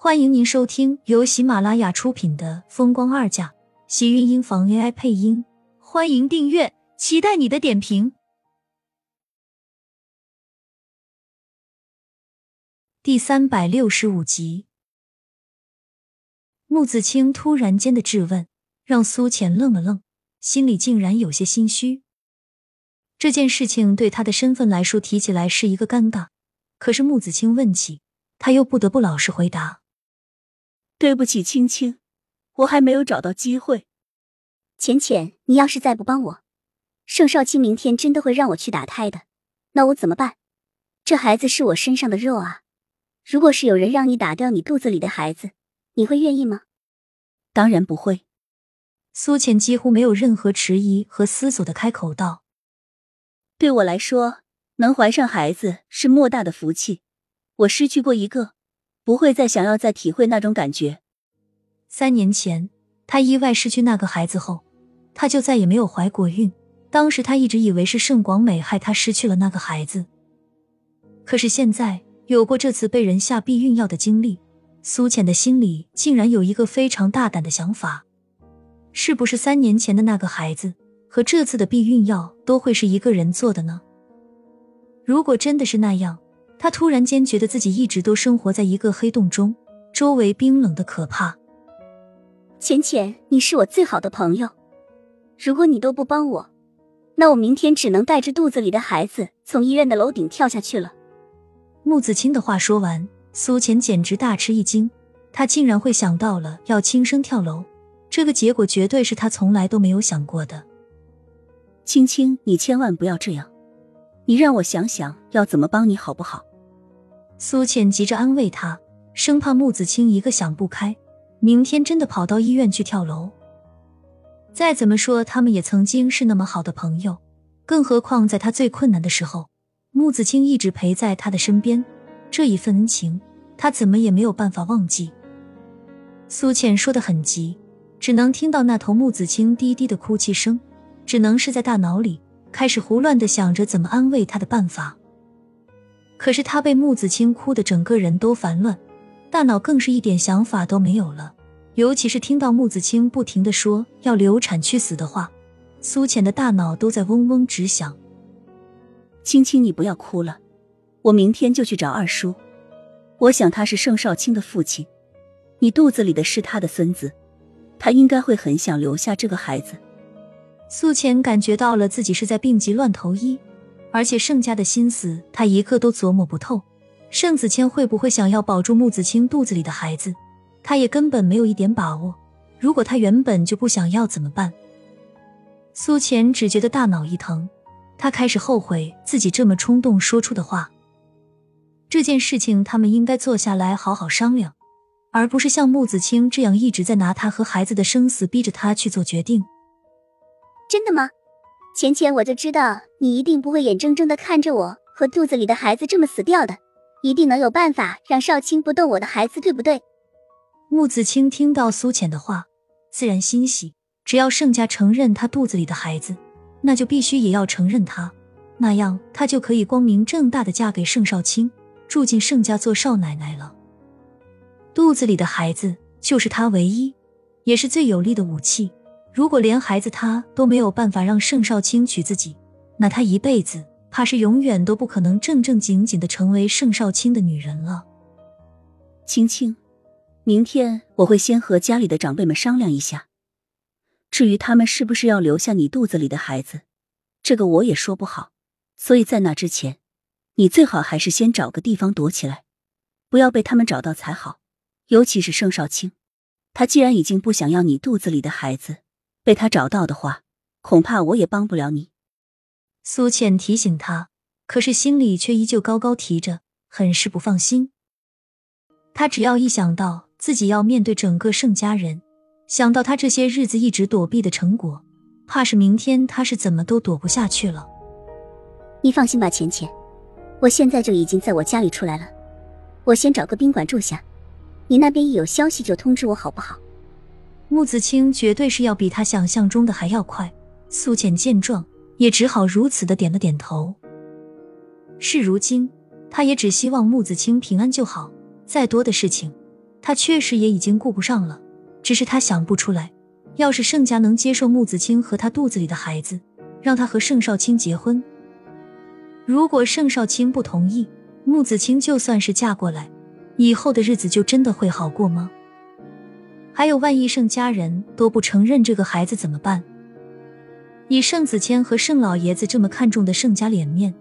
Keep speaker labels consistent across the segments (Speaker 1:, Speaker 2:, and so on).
Speaker 1: 欢迎您收听由喜马拉雅出品的《风光二嫁》，喜运音房 AI 配音。欢迎订阅，期待你的点评。第三百六十五集，穆子清突然间的质问，让苏浅愣了愣，心里竟然有些心虚。这件事情对他的身份来说，提起来是一个尴尬。可是穆子清问起，他又不得不老实回答。
Speaker 2: 对不起，青青，我还没有找到机会。
Speaker 3: 浅浅，你要是再不帮我，盛少卿明天真的会让我去打胎的。那我怎么办？这孩子是我身上的肉啊！如果是有人让你打掉你肚子里的孩子，你会愿意吗？
Speaker 2: 当然不会。
Speaker 1: 苏浅几乎没有任何迟疑和思索的开口道：“
Speaker 2: 对我来说，能怀上孩子是莫大的福气。我失去过一个。”不会再想要再体会那种感觉。
Speaker 1: 三年前，她意外失去那个孩子后，她就再也没有怀过孕。当时她一直以为是盛广美害她失去了那个孩子。可是现在有过这次被人下避孕药的经历，苏浅的心里竟然有一个非常大胆的想法：是不是三年前的那个孩子和这次的避孕药都会是一个人做的呢？如果真的是那样，他突然间觉得自己一直都生活在一个黑洞中，周围冰冷的可怕。
Speaker 3: 浅浅，你是我最好的朋友，如果你都不帮我，那我明天只能带着肚子里的孩子从医院的楼顶跳下去了。
Speaker 1: 穆子清的话说完，苏浅简直大吃一惊，他竟然会想到了要轻生跳楼，这个结果绝对是他从来都没有想过的。
Speaker 2: 青青，你千万不要这样，你让我想想要怎么帮你好不好？
Speaker 1: 苏浅急着安慰他，生怕穆子清一个想不开，明天真的跑到医院去跳楼。再怎么说，他们也曾经是那么好的朋友，更何况在他最困难的时候，穆子清一直陪在他的身边，这一份恩情，他怎么也没有办法忘记。苏浅说的很急，只能听到那头穆子清低低的哭泣声，只能是在大脑里开始胡乱的想着怎么安慰他的办法。可是他被穆子清哭的整个人都烦乱，大脑更是一点想法都没有了。尤其是听到穆子清不停的说要流产去死的话，苏浅的大脑都在嗡嗡直响。
Speaker 2: 青青，你不要哭了，我明天就去找二叔。我想他是盛少卿的父亲，你肚子里的是他的孙子，他应该会很想留下这个孩子。
Speaker 1: 苏浅感觉到了自己是在病急乱投医。而且盛家的心思，他一刻都琢磨不透。盛子谦会不会想要保住穆子清肚子里的孩子？他也根本没有一点把握。如果他原本就不想要怎么办？苏浅只觉得大脑一疼，他开始后悔自己这么冲动说出的话。这件事情他们应该坐下来好好商量，而不是像穆子清这样一直在拿他和孩子的生死逼着他去做决定。
Speaker 3: 真的吗？浅浅，我就知道你一定不会眼睁睁的看着我和肚子里的孩子这么死掉的，一定能有办法让少卿不动我的孩子，对不对？
Speaker 1: 穆子清听到苏浅的话，自然欣喜。只要盛家承认他肚子里的孩子，那就必须也要承认他，那样他就可以光明正大的嫁给盛少卿，住进盛家做少奶奶了。肚子里的孩子就是他唯一，也是最有力的武器。如果连孩子他都没有办法让盛少卿娶自己，那他一辈子怕是永远都不可能正正经经的成为盛少卿的女人了。
Speaker 2: 青青，明天我会先和家里的长辈们商量一下，至于他们是不是要留下你肚子里的孩子，这个我也说不好。所以在那之前，你最好还是先找个地方躲起来，不要被他们找到才好。尤其是盛少卿，他既然已经不想要你肚子里的孩子。被他找到的话，恐怕我也帮不了你。
Speaker 1: 苏倩提醒他，可是心里却依旧高高提着，很是不放心。他只要一想到自己要面对整个盛家人，想到他这些日子一直躲避的成果，怕是明天他是怎么都躲不下去了。
Speaker 3: 你放心吧，浅浅，我现在就已经在我家里出来了。我先找个宾馆住下，你那边一有消息就通知我，好不好？
Speaker 1: 穆子清绝对是要比他想象中的还要快。苏浅见状，也只好如此的点了点头。事如今，他也只希望穆子清平安就好，再多的事情，他确实也已经顾不上了，只是他想不出来，要是盛家能接受穆子清和他肚子里的孩子，让他和盛少卿结婚。如果盛少卿不同意，穆子清就算是嫁过来，以后的日子就真的会好过吗？还有，万一盛家人都不承认这个孩子怎么办？以盛子谦和盛老爷子这么看重的盛家脸面，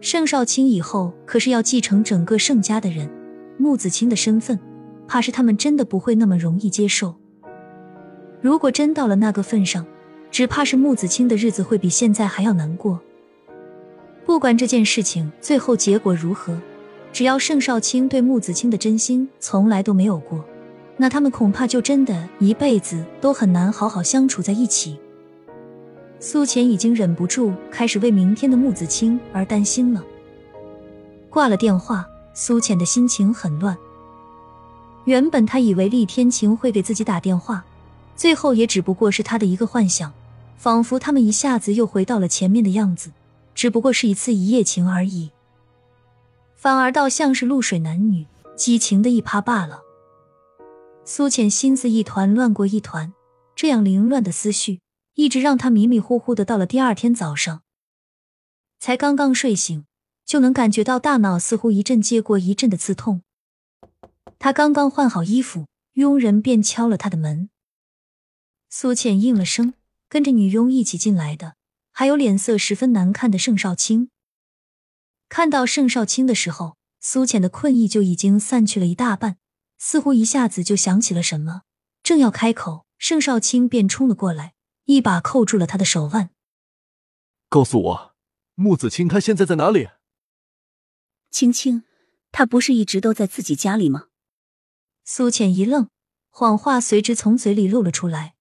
Speaker 1: 盛少卿以后可是要继承整个盛家的人，穆子清的身份，怕是他们真的不会那么容易接受。如果真到了那个份上，只怕是穆子清的日子会比现在还要难过。不管这件事情最后结果如何，只要盛少卿对穆子清的真心从来都没有过，那他们恐怕就真的一辈子都很难好好相处在一起。苏浅已经忍不住开始为明天的穆子清而担心了。挂了电话，苏浅的心情很乱。原本他以为厉天晴会给自己打电话，最后也只不过是他的一个幻想，仿佛他们一下子又回到了前面的样子，只不过是一次一夜情而已。反而倒像是露水男女激情的一趴罢了。苏浅心思一团乱过一团，这样凌乱的思绪。一直让他迷迷糊糊的，到了第二天早上，才刚刚睡醒，就能感觉到大脑似乎一阵接过一阵的刺痛。他刚刚换好衣服，佣人便敲了他的门。苏浅应了声，跟着女佣一起进来的，还有脸色十分难看的盛少卿。看到盛少卿的时候，苏浅的困意就已经散去了一大半，似乎一下子就想起了什么，正要开口，盛少卿便冲了过来。一把扣住了他的手腕，
Speaker 4: 告诉我，穆子清他现在在哪里？
Speaker 2: 青青，他不是一直都在自己家里吗？
Speaker 1: 苏浅一愣，谎话随之从嘴里露了出来。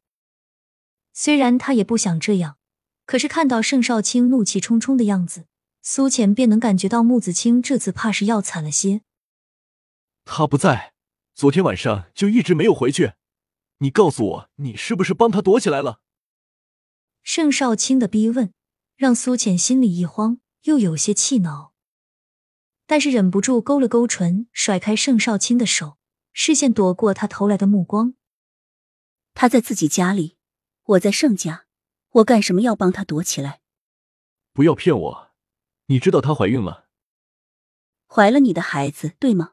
Speaker 1: 虽然他也不想这样，可是看到盛少卿怒气冲冲的样子，苏浅便能感觉到穆子清这次怕是要惨了些。
Speaker 4: 他不在，昨天晚上就一直没有回去。你告诉我，你是不是帮他躲起来了？
Speaker 1: 盛少卿的逼问让苏浅心里一慌，又有些气恼，但是忍不住勾了勾唇，甩开盛少卿的手，视线躲过他投来的目光。
Speaker 2: 他在自己家里，我在盛家，我干什么要帮他躲起来？
Speaker 4: 不要骗我，你知道她怀孕了，
Speaker 2: 怀了你的孩子，对吗？